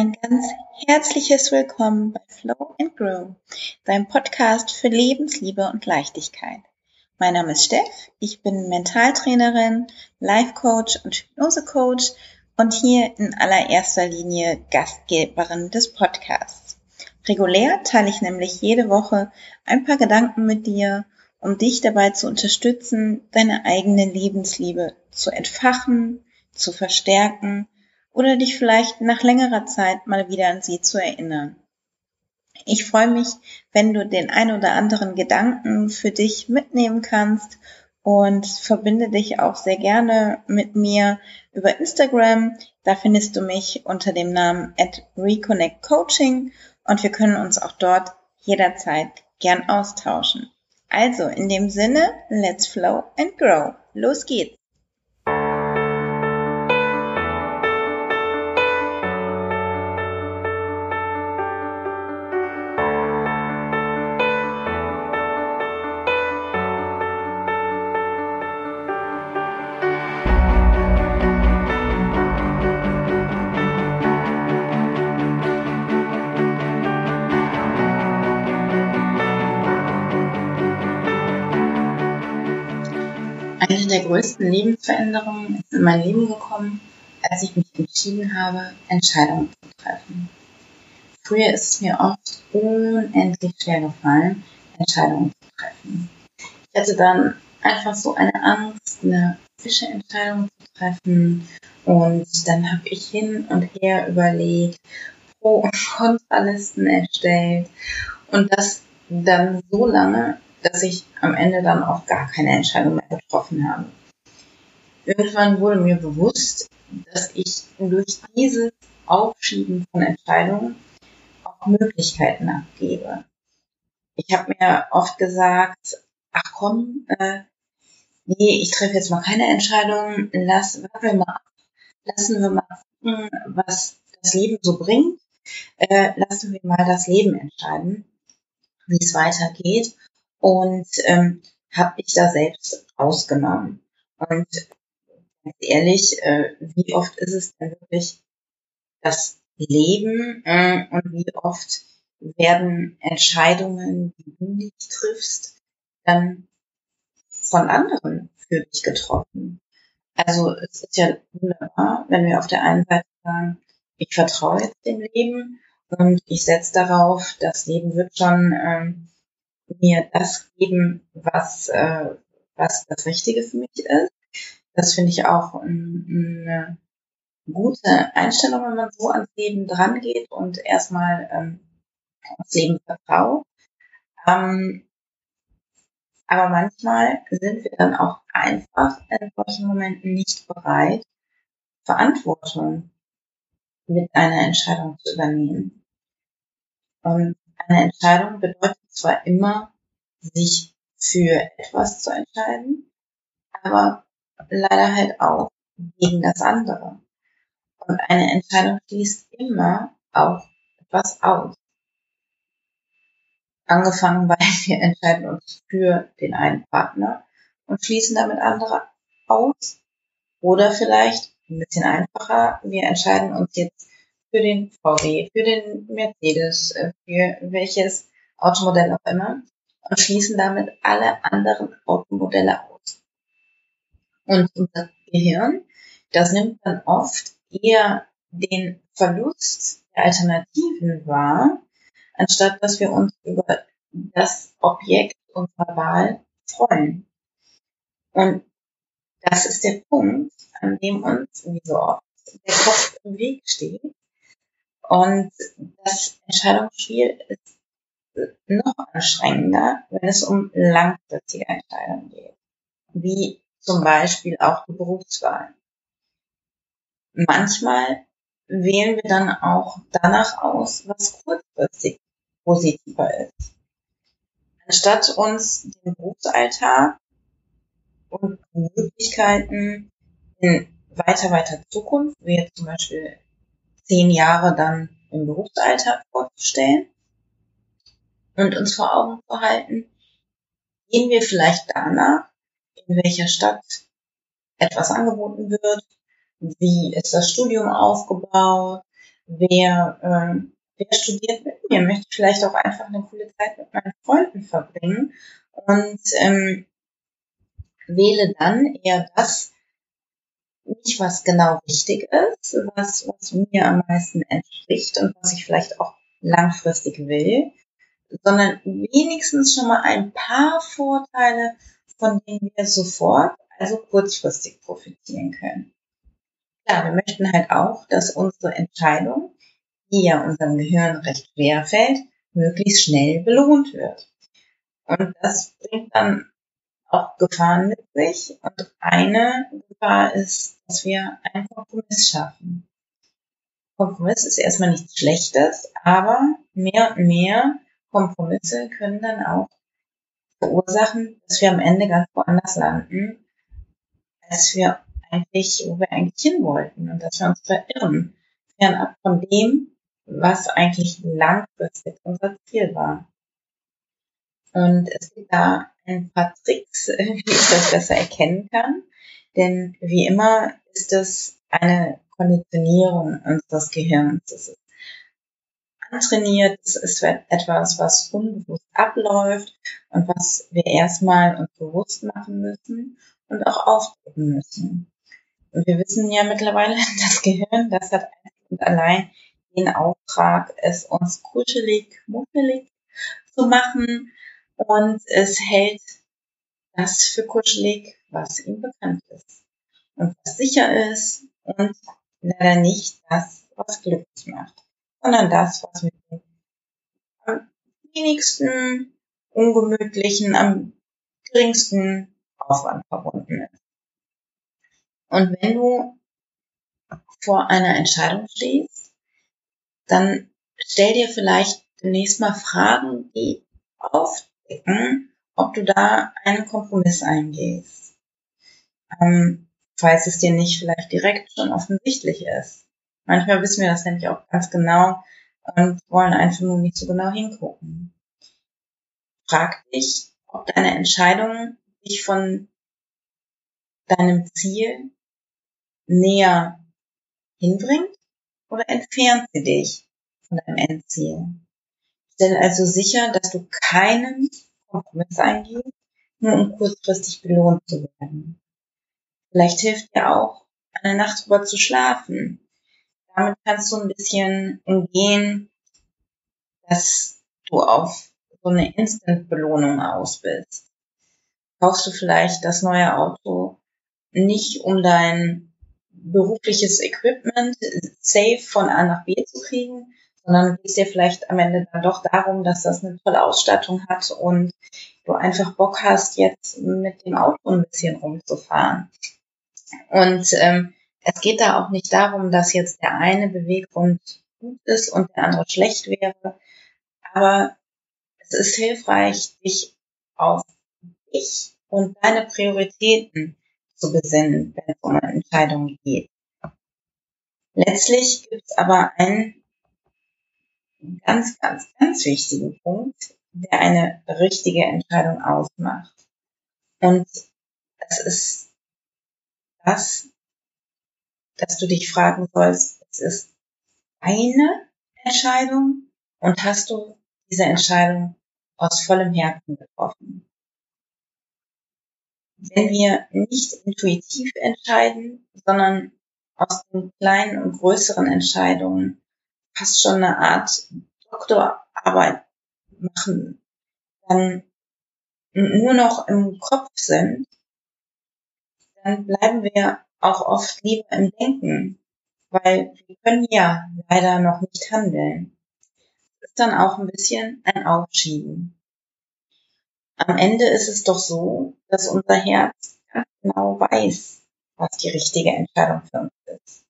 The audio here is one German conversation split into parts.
Ein ganz herzliches Willkommen bei Flow and Grow, deinem Podcast für Lebensliebe und Leichtigkeit. Mein Name ist Steff, ich bin Mentaltrainerin, Life Coach und Hypnose Coach und hier in allererster Linie Gastgeberin des Podcasts. Regulär teile ich nämlich jede Woche ein paar Gedanken mit dir, um dich dabei zu unterstützen, deine eigene Lebensliebe zu entfachen, zu verstärken oder dich vielleicht nach längerer Zeit mal wieder an sie zu erinnern. Ich freue mich, wenn du den ein oder anderen Gedanken für dich mitnehmen kannst und verbinde dich auch sehr gerne mit mir über Instagram. Da findest du mich unter dem Namen at Reconnect Coaching und wir können uns auch dort jederzeit gern austauschen. Also in dem Sinne, let's flow and grow. Los geht's! Lebensveränderungen ist in mein Leben gekommen, als ich mich entschieden habe, Entscheidungen zu treffen. Früher ist es mir oft unendlich schwer gefallen, Entscheidungen zu treffen. Ich hatte dann einfach so eine Angst, eine fische Entscheidung zu treffen. Und dann habe ich hin und her überlegt, Pro- und Kontralisten erstellt. Und das dann so lange, dass ich am Ende dann auch gar keine Entscheidung mehr getroffen habe. Irgendwann wurde mir bewusst, dass ich durch dieses Aufschieben von Entscheidungen auch Möglichkeiten abgebe. Ich habe mir oft gesagt, ach komm, äh, nee, ich treffe jetzt mal keine Entscheidung, lass, warten wir mal lassen wir mal gucken, was das Leben so bringt, äh, lassen wir mal das Leben entscheiden, wie es weitergeht und ähm, habe ich da selbst rausgenommen. Und ganz ehrlich, äh, wie oft ist es denn wirklich das Leben äh, und wie oft werden Entscheidungen, die du nicht triffst, dann von anderen für dich getroffen. Also es ist ja wunderbar, wenn wir auf der einen Seite sagen, ich vertraue jetzt dem Leben und ich setze darauf, das Leben wird schon ähm, mir das geben, was, äh, was das Richtige für mich ist. Das finde ich auch eine gute Einstellung, wenn man so ans Leben dran geht und erstmal ähm, aufs Leben vertraut. Ähm, aber manchmal sind wir dann auch einfach in solchen Momenten nicht bereit, Verantwortung mit einer Entscheidung zu übernehmen. Und eine Entscheidung bedeutet zwar immer, sich für etwas zu entscheiden, aber leider halt auch gegen das andere. Und eine Entscheidung schließt immer auch etwas aus. Angefangen bei, wir entscheiden uns für den einen Partner und schließen damit andere aus. Oder vielleicht ein bisschen einfacher, wir entscheiden uns jetzt für den VW, für den Mercedes, äh, für welches Automodell auch immer und schließen damit alle anderen Automodelle aus. Und unser Gehirn, das nimmt dann oft eher den Verlust der Alternativen wahr, anstatt dass wir uns über das Objekt unserer Wahl freuen. Und das ist der Punkt, an dem uns, wie so oft, der Kopf im Weg steht. Und das Entscheidungsspiel ist noch anstrengender, wenn es um langfristige Entscheidungen geht, wie zum Beispiel auch die Berufswahl. Manchmal wählen wir dann auch danach aus, was kurzfristig positiver ist. Anstatt uns den Berufsalltag und Möglichkeiten in weiter, weiter Zukunft, wie jetzt zum Beispiel zehn Jahre dann im Berufsalltag vorzustellen, und uns vor Augen zu halten, gehen wir vielleicht danach, in welcher Stadt etwas angeboten wird, wie ist das Studium aufgebaut, wer, äh, wer studiert mit mir, möchte vielleicht auch einfach eine coole Zeit mit meinen Freunden verbringen und ähm, wähle dann eher das, nicht was genau wichtig ist, was, was mir am meisten entspricht und was ich vielleicht auch langfristig will, sondern wenigstens schon mal ein paar Vorteile, von denen wir sofort, also kurzfristig profitieren können. Klar, wir möchten halt auch, dass unsere Entscheidung, die ja unserem Gehirn recht schwer fällt, möglichst schnell belohnt wird. Und das bringt dann auch Gefahren mit sich. Und eine Gefahr ist, dass wir einen Kompromiss schaffen. Kompromiss ist erstmal nichts Schlechtes, aber mehr und mehr Kompromisse können dann auch verursachen, dass wir am Ende ganz woanders landen, als wir eigentlich, wo wir eigentlich hin wollten und dass wir uns verirren, fernab von dem, was eigentlich langfristig unser Ziel war. Und es gibt da ein paar Tricks, wie ich das besser erkennen kann. Denn wie immer ist es eine Konditionierung unseres Gehirns. Es ist antrainiert, es ist etwas, was unbewusst abläuft und was wir erstmal uns bewusst machen müssen und auch aufdrücken müssen. Und wir wissen ja mittlerweile, das Gehirn, das hat und allein den Auftrag, es uns kuschelig, muffelig zu machen. Und es hält das für kuschelig, was ihm bekannt ist und was sicher ist und leider nicht das, was glücklich macht, sondern das, was mit dem am wenigsten ungemütlichen, am geringsten Aufwand verbunden ist. Und wenn du vor einer Entscheidung stehst, dann stell dir vielleicht demnächst mal Fragen, die auf abchecken, ob du da einen Kompromiss eingehst. Ähm, falls es dir nicht vielleicht direkt schon offensichtlich ist. Manchmal wissen wir das nämlich auch ganz genau und wollen einfach nur nicht so genau hingucken. Frag dich, ob deine Entscheidung dich von deinem Ziel näher hinbringt oder entfernt sie dich von deinem Endziel. Stell also sicher, dass du keinen Kompromiss eingehst, nur um kurzfristig belohnt zu werden. Vielleicht hilft dir auch, eine Nacht drüber zu schlafen. Damit kannst du ein bisschen umgehen, dass du auf so eine Instant-Belohnung aus bist. Kaufst du vielleicht das neue Auto nicht, um dein berufliches Equipment safe von A nach B zu kriegen, sondern geht es dir vielleicht am Ende dann doch darum, dass das eine tolle Ausstattung hat und du einfach Bock hast, jetzt mit dem Auto ein bisschen rumzufahren. Und ähm, es geht da auch nicht darum, dass jetzt der eine Beweggrund gut ist und der andere schlecht wäre, aber es ist hilfreich, dich auf dich und deine Prioritäten zu besinnen, wenn es um Entscheidungen geht. Letztlich gibt es aber einen ganz, ganz, ganz wichtigen Punkt, der eine richtige Entscheidung ausmacht. Und es ist das, dass du dich fragen sollst, es ist eine Entscheidung und hast du diese Entscheidung aus vollem Herzen getroffen. Wenn wir nicht intuitiv entscheiden, sondern aus den kleinen und größeren Entscheidungen fast schon eine Art Doktorarbeit machen, dann nur noch im Kopf sind, dann bleiben wir auch oft lieber im Denken, weil wir können ja leider noch nicht handeln. Das ist dann auch ein bisschen ein Aufschieben. Am Ende ist es doch so, dass unser Herz ganz genau weiß, was die richtige Entscheidung für uns ist.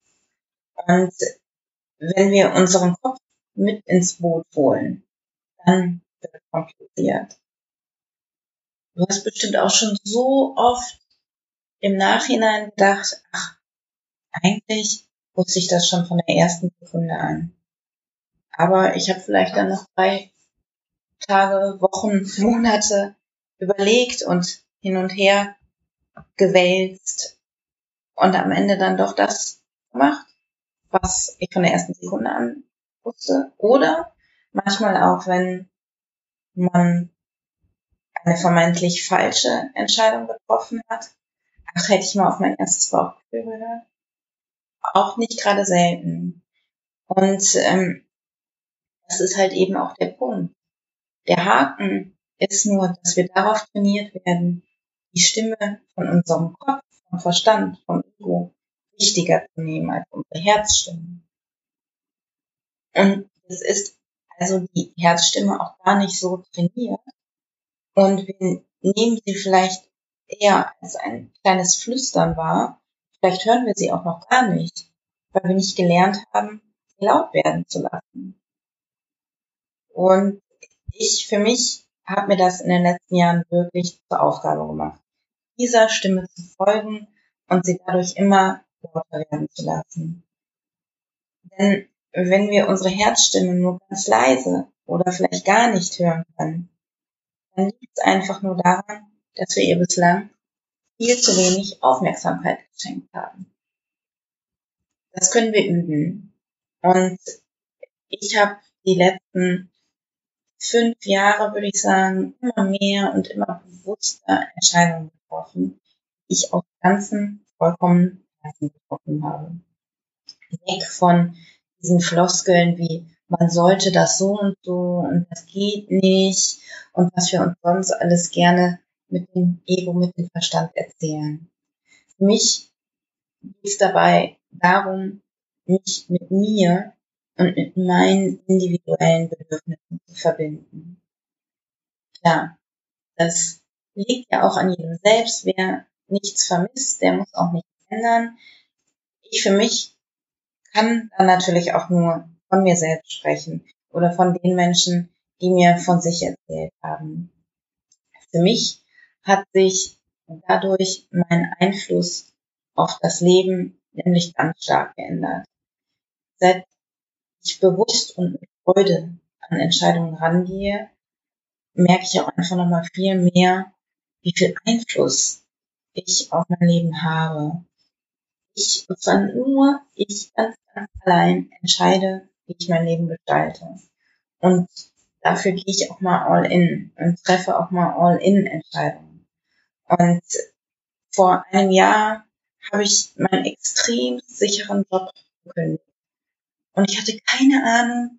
Und wenn wir unseren Kopf mit ins Boot holen, dann wird kompliziert. Du hast bestimmt auch schon so oft im Nachhinein gedacht, ach, eigentlich wusste ich das schon von der ersten Sekunde an. Aber ich habe vielleicht dann noch drei Tage, Wochen, Monate überlegt und hin und her gewälzt und am Ende dann doch das gemacht, was ich von der ersten Sekunde an wusste. Oder manchmal auch, wenn man eine vermeintlich falsche Entscheidung getroffen hat. Ach, hätte ich mal auf mein erstes Bauchgefühl gehört. Auch nicht gerade selten. Und ähm, das ist halt eben auch der Punkt. Der Haken ist nur, dass wir darauf trainiert werden, die Stimme von unserem Kopf, vom Verstand, vom Ego wichtiger zu nehmen als unsere Herzstimme. Und es ist also die Herzstimme auch gar nicht so trainiert. Und wir nehmen sie vielleicht eher als ein kleines Flüstern wahr. Vielleicht hören wir sie auch noch gar nicht, weil wir nicht gelernt haben, sie laut werden zu lassen. Und ich für mich habe mir das in den letzten Jahren wirklich zur Aufgabe gemacht, dieser Stimme zu folgen und sie dadurch immer lauter werden zu lassen. Denn wenn wir unsere Herzstimme nur ganz leise oder vielleicht gar nicht hören können, dann liegt es einfach nur daran, dass wir ihr bislang viel zu wenig Aufmerksamkeit geschenkt haben. Das können wir üben. Und ich habe die letzten fünf Jahre, würde ich sagen, immer mehr und immer bewusster Entscheidungen getroffen, die ich aus ganzen vollkommen Herzen getroffen habe. Weg von diesen Floskeln wie man sollte das so und so und das geht nicht und was wir uns sonst alles gerne mit dem Ego, mit dem Verstand erzählen. Für mich geht es dabei darum, mich mit mir und mit meinen individuellen Bedürfnissen zu verbinden. Klar, das liegt ja auch an jedem selbst. Wer nichts vermisst, der muss auch nichts ändern. Ich für mich kann dann natürlich auch nur von mir selbst sprechen oder von den Menschen, die mir von sich erzählt haben. Für mich hat sich dadurch mein Einfluss auf das Leben nämlich ganz stark geändert. Seit ich bewusst und mit Freude an Entscheidungen rangehe, merke ich auch einfach nochmal viel mehr, wie viel Einfluss ich auf mein Leben habe. Ich, zwar nur ich ganz, ganz allein entscheide, wie ich mein Leben gestalte. Und dafür gehe ich auch mal all in und treffe auch mal all in Entscheidungen. Und vor einem Jahr habe ich meinen extrem sicheren Job gekündigt. Und ich hatte keine Ahnung,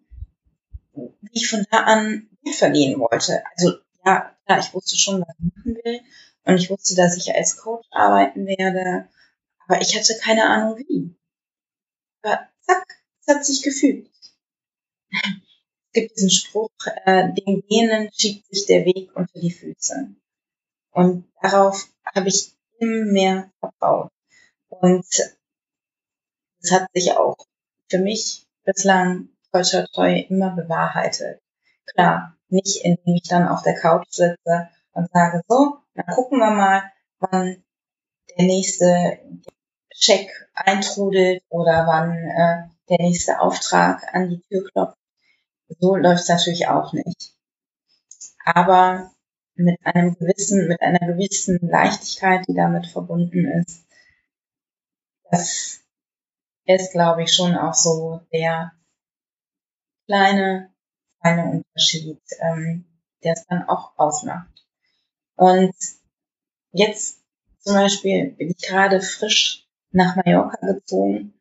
wie ich von da an Geld verdienen wollte. Also ja, klar, ich wusste schon, was ich machen will. Und ich wusste, dass ich als Coach arbeiten werde. Aber ich hatte keine Ahnung wie. Aber zack, es hat sich gefügt. Es gibt diesen Spruch, äh, den Genen schiebt sich der Weg unter die Füße. Und darauf habe ich immer mehr vertraut. Und es hat sich auch für mich bislang toi toi immer bewahrheitet. Klar, nicht indem ich dann auf der Couch sitze und sage, so, dann gucken wir mal, wann der nächste Check eintrudelt oder wann äh, der nächste Auftrag an die Tür klopft. So läuft es natürlich auch nicht. Aber mit einem gewissen, mit einer gewissen Leichtigkeit, die damit verbunden ist, das ist, glaube ich, schon auch so der kleine, kleine Unterschied, ähm, der es dann auch ausmacht. Und jetzt zum Beispiel bin ich gerade frisch nach Mallorca gezogen.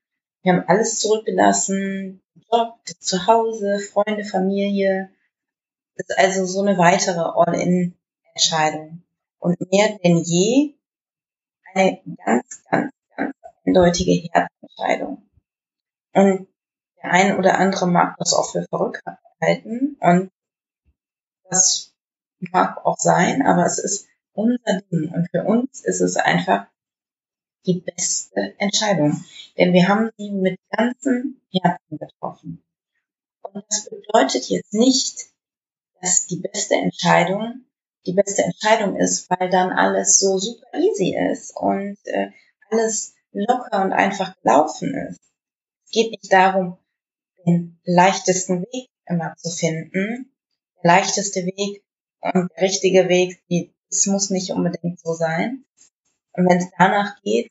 Wir haben alles zurückgelassen, Job, zu Hause, Freunde, Familie. Das ist also so eine weitere All-in-Entscheidung. Und mehr denn je eine ganz, ganz, ganz eindeutige Herzentscheidung. Und der ein oder andere mag das auch für verrückt halten und das mag auch sein, aber es ist unser Ding und für uns ist es einfach die beste Entscheidung, denn wir haben sie mit ganzem Herzen getroffen. Und das bedeutet jetzt nicht, dass die beste Entscheidung die beste Entscheidung ist, weil dann alles so super easy ist und äh, alles locker und einfach gelaufen ist. Es geht nicht darum, den leichtesten Weg immer zu finden. Der leichteste Weg und der richtige Weg, es muss nicht unbedingt so sein. Und wenn es danach geht,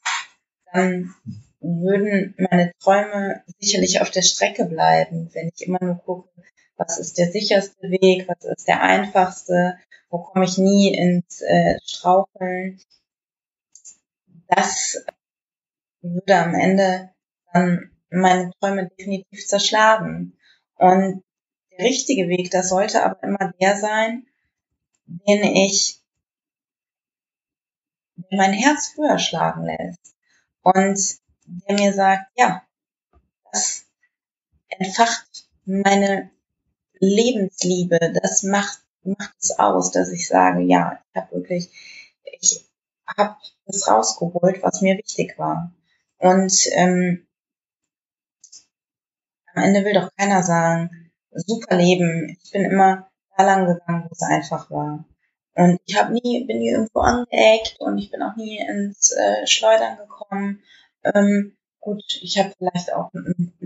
dann würden meine Träume sicherlich auf der Strecke bleiben, wenn ich immer nur gucke, was ist der sicherste Weg, was ist der einfachste, wo komme ich nie ins äh, Straucheln. Das würde am Ende dann meine Träume definitiv zerschlagen. Und der richtige Weg, das sollte aber immer der sein, den ich, der mein Herz höher schlagen lässt. Und der mir sagt, ja, das entfacht meine Lebensliebe, das macht, macht es aus, dass ich sage, ja, ich habe wirklich, ich habe das rausgeholt, was mir wichtig war. Und ähm, am Ende will doch keiner sagen, super Leben. Ich bin immer da lang gegangen, wo es einfach war. Und ich habe nie, bin nie irgendwo angeeckt und ich bin auch nie ins äh, Schleudern gekommen. Ähm, gut, ich habe vielleicht auch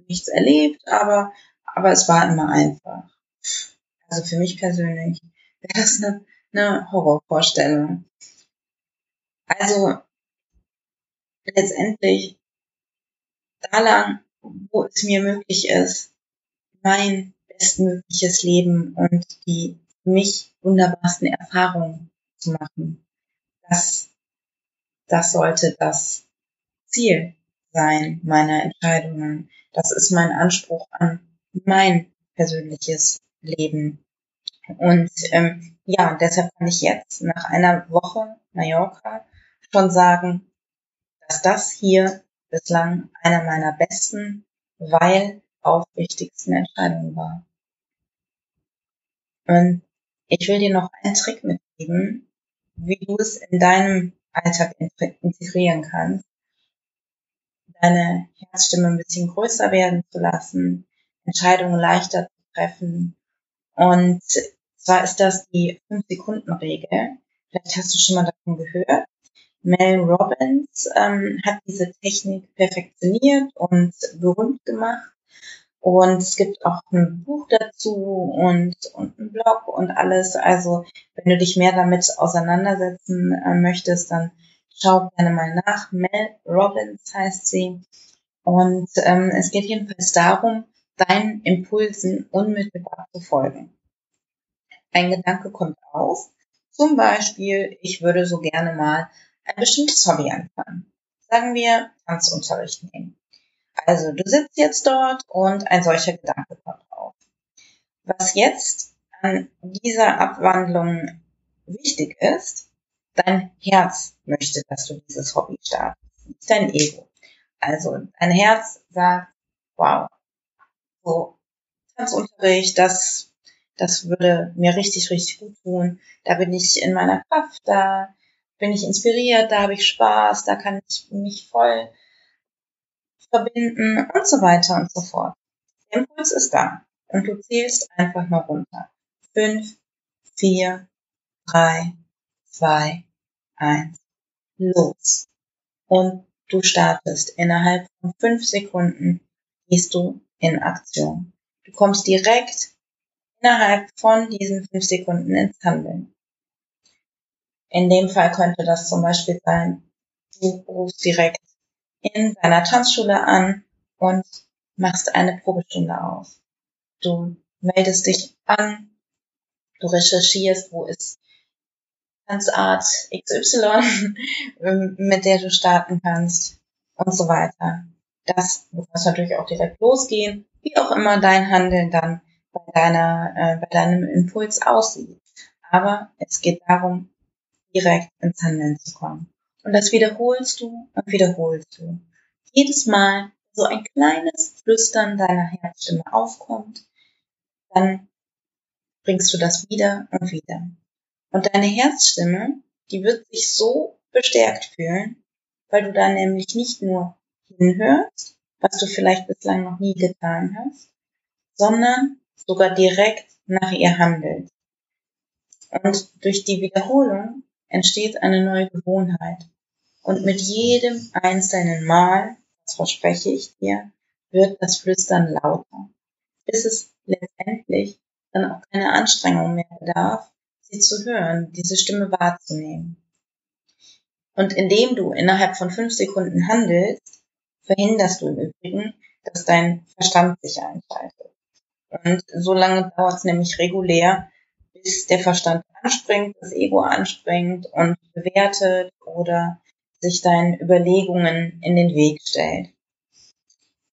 nichts erlebt, aber, aber es war immer einfach. Also für mich persönlich wäre das eine, eine Horrorvorstellung. Also letztendlich da lang, wo es mir möglich ist, mein bestmögliches Leben und die für mich wunderbarsten Erfahrungen zu machen. Das, das sollte das Ziel sein meiner Entscheidungen. Das ist mein Anspruch an mein persönliches Leben. Und ähm, ja, deshalb kann ich jetzt nach einer Woche Mallorca schon sagen, dass das hier bislang einer meiner besten, weil aufrichtigsten Entscheidungen war. Und ich will dir noch einen Trick mitgeben, wie du es in deinem Alltag integrieren kannst, deine Herzstimme ein bisschen größer werden zu lassen, Entscheidungen leichter zu treffen. Und zwar ist das die 5-Sekunden-Regel. Vielleicht hast du schon mal davon gehört. Mel Robbins ähm, hat diese Technik perfektioniert und berühmt gemacht. Und es gibt auch ein Buch dazu und, und ein Blog und alles. Also wenn du dich mehr damit auseinandersetzen äh, möchtest, dann schau gerne mal nach. Mel Robbins heißt sie. Und ähm, es geht jedenfalls darum, deinen Impulsen unmittelbar zu folgen. Ein Gedanke kommt auf, zum Beispiel, ich würde so gerne mal ein bestimmtes Hobby anfangen. Sagen wir Tanzunterricht nehmen. Also du sitzt jetzt dort und ein solcher Gedanke kommt auf. Was jetzt an dieser Abwandlung wichtig ist, dein Herz möchte, dass du dieses Hobby startest, nicht dein Ego. Also dein Herz sagt, wow, so Tanzunterricht, das, das würde mir richtig, richtig gut tun. Da bin ich in meiner Kraft, da bin ich inspiriert, da habe ich Spaß, da kann ich mich voll verbinden und so weiter und so fort. Der Impuls ist da und du zählst einfach nur runter. Fünf, vier, drei, zwei, eins, los. Und du startest. Innerhalb von fünf Sekunden gehst du in Aktion. Du kommst direkt innerhalb von diesen fünf Sekunden ins Handeln. In dem Fall könnte das zum Beispiel sein, du rufst direkt in deiner Tanzschule an und machst eine Probestunde aus. Du meldest dich an, du recherchierst, wo ist Tanzart XY, mit der du starten kannst und so weiter. Das muss natürlich auch direkt losgehen, wie auch immer dein Handeln dann bei deiner, äh, bei deinem Impuls aussieht. Aber es geht darum, direkt ins Handeln zu kommen. Und das wiederholst du und wiederholst du. Jedes Mal so ein kleines Flüstern deiner Herzstimme aufkommt, dann bringst du das wieder und wieder. Und deine Herzstimme, die wird sich so bestärkt fühlen, weil du da nämlich nicht nur hinhörst, was du vielleicht bislang noch nie getan hast, sondern sogar direkt nach ihr handelst. Und durch die Wiederholung entsteht eine neue Gewohnheit. Und mit jedem einzelnen Mal, das verspreche ich dir, wird das Flüstern lauter, bis es letztendlich dann auch keine Anstrengung mehr bedarf, sie zu hören, diese Stimme wahrzunehmen. Und indem du innerhalb von fünf Sekunden handelst, verhinderst du im Übrigen, dass dein Verstand sich einschaltet. Und so lange dauert es nämlich regulär, bis der Verstand anspringt, das Ego anspringt und bewertet oder sich deinen Überlegungen in den Weg stellt.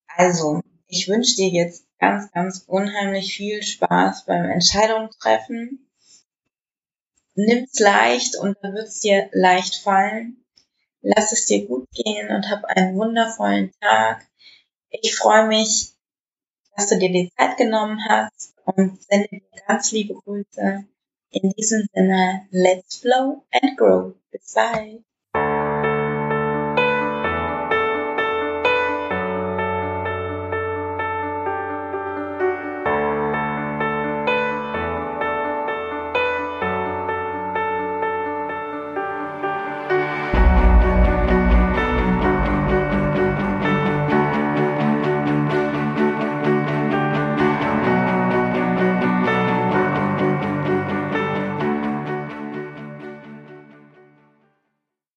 Also, ich wünsche dir jetzt ganz, ganz unheimlich viel Spaß beim Entscheidung treffen. Nimm's leicht und dann wird's dir leicht fallen. Lass es dir gut gehen und hab einen wundervollen Tag. Ich freue mich, dass du dir die Zeit genommen hast und sende dir ganz liebe Grüße. In diesem Sinne, let's flow and grow. Bis bald.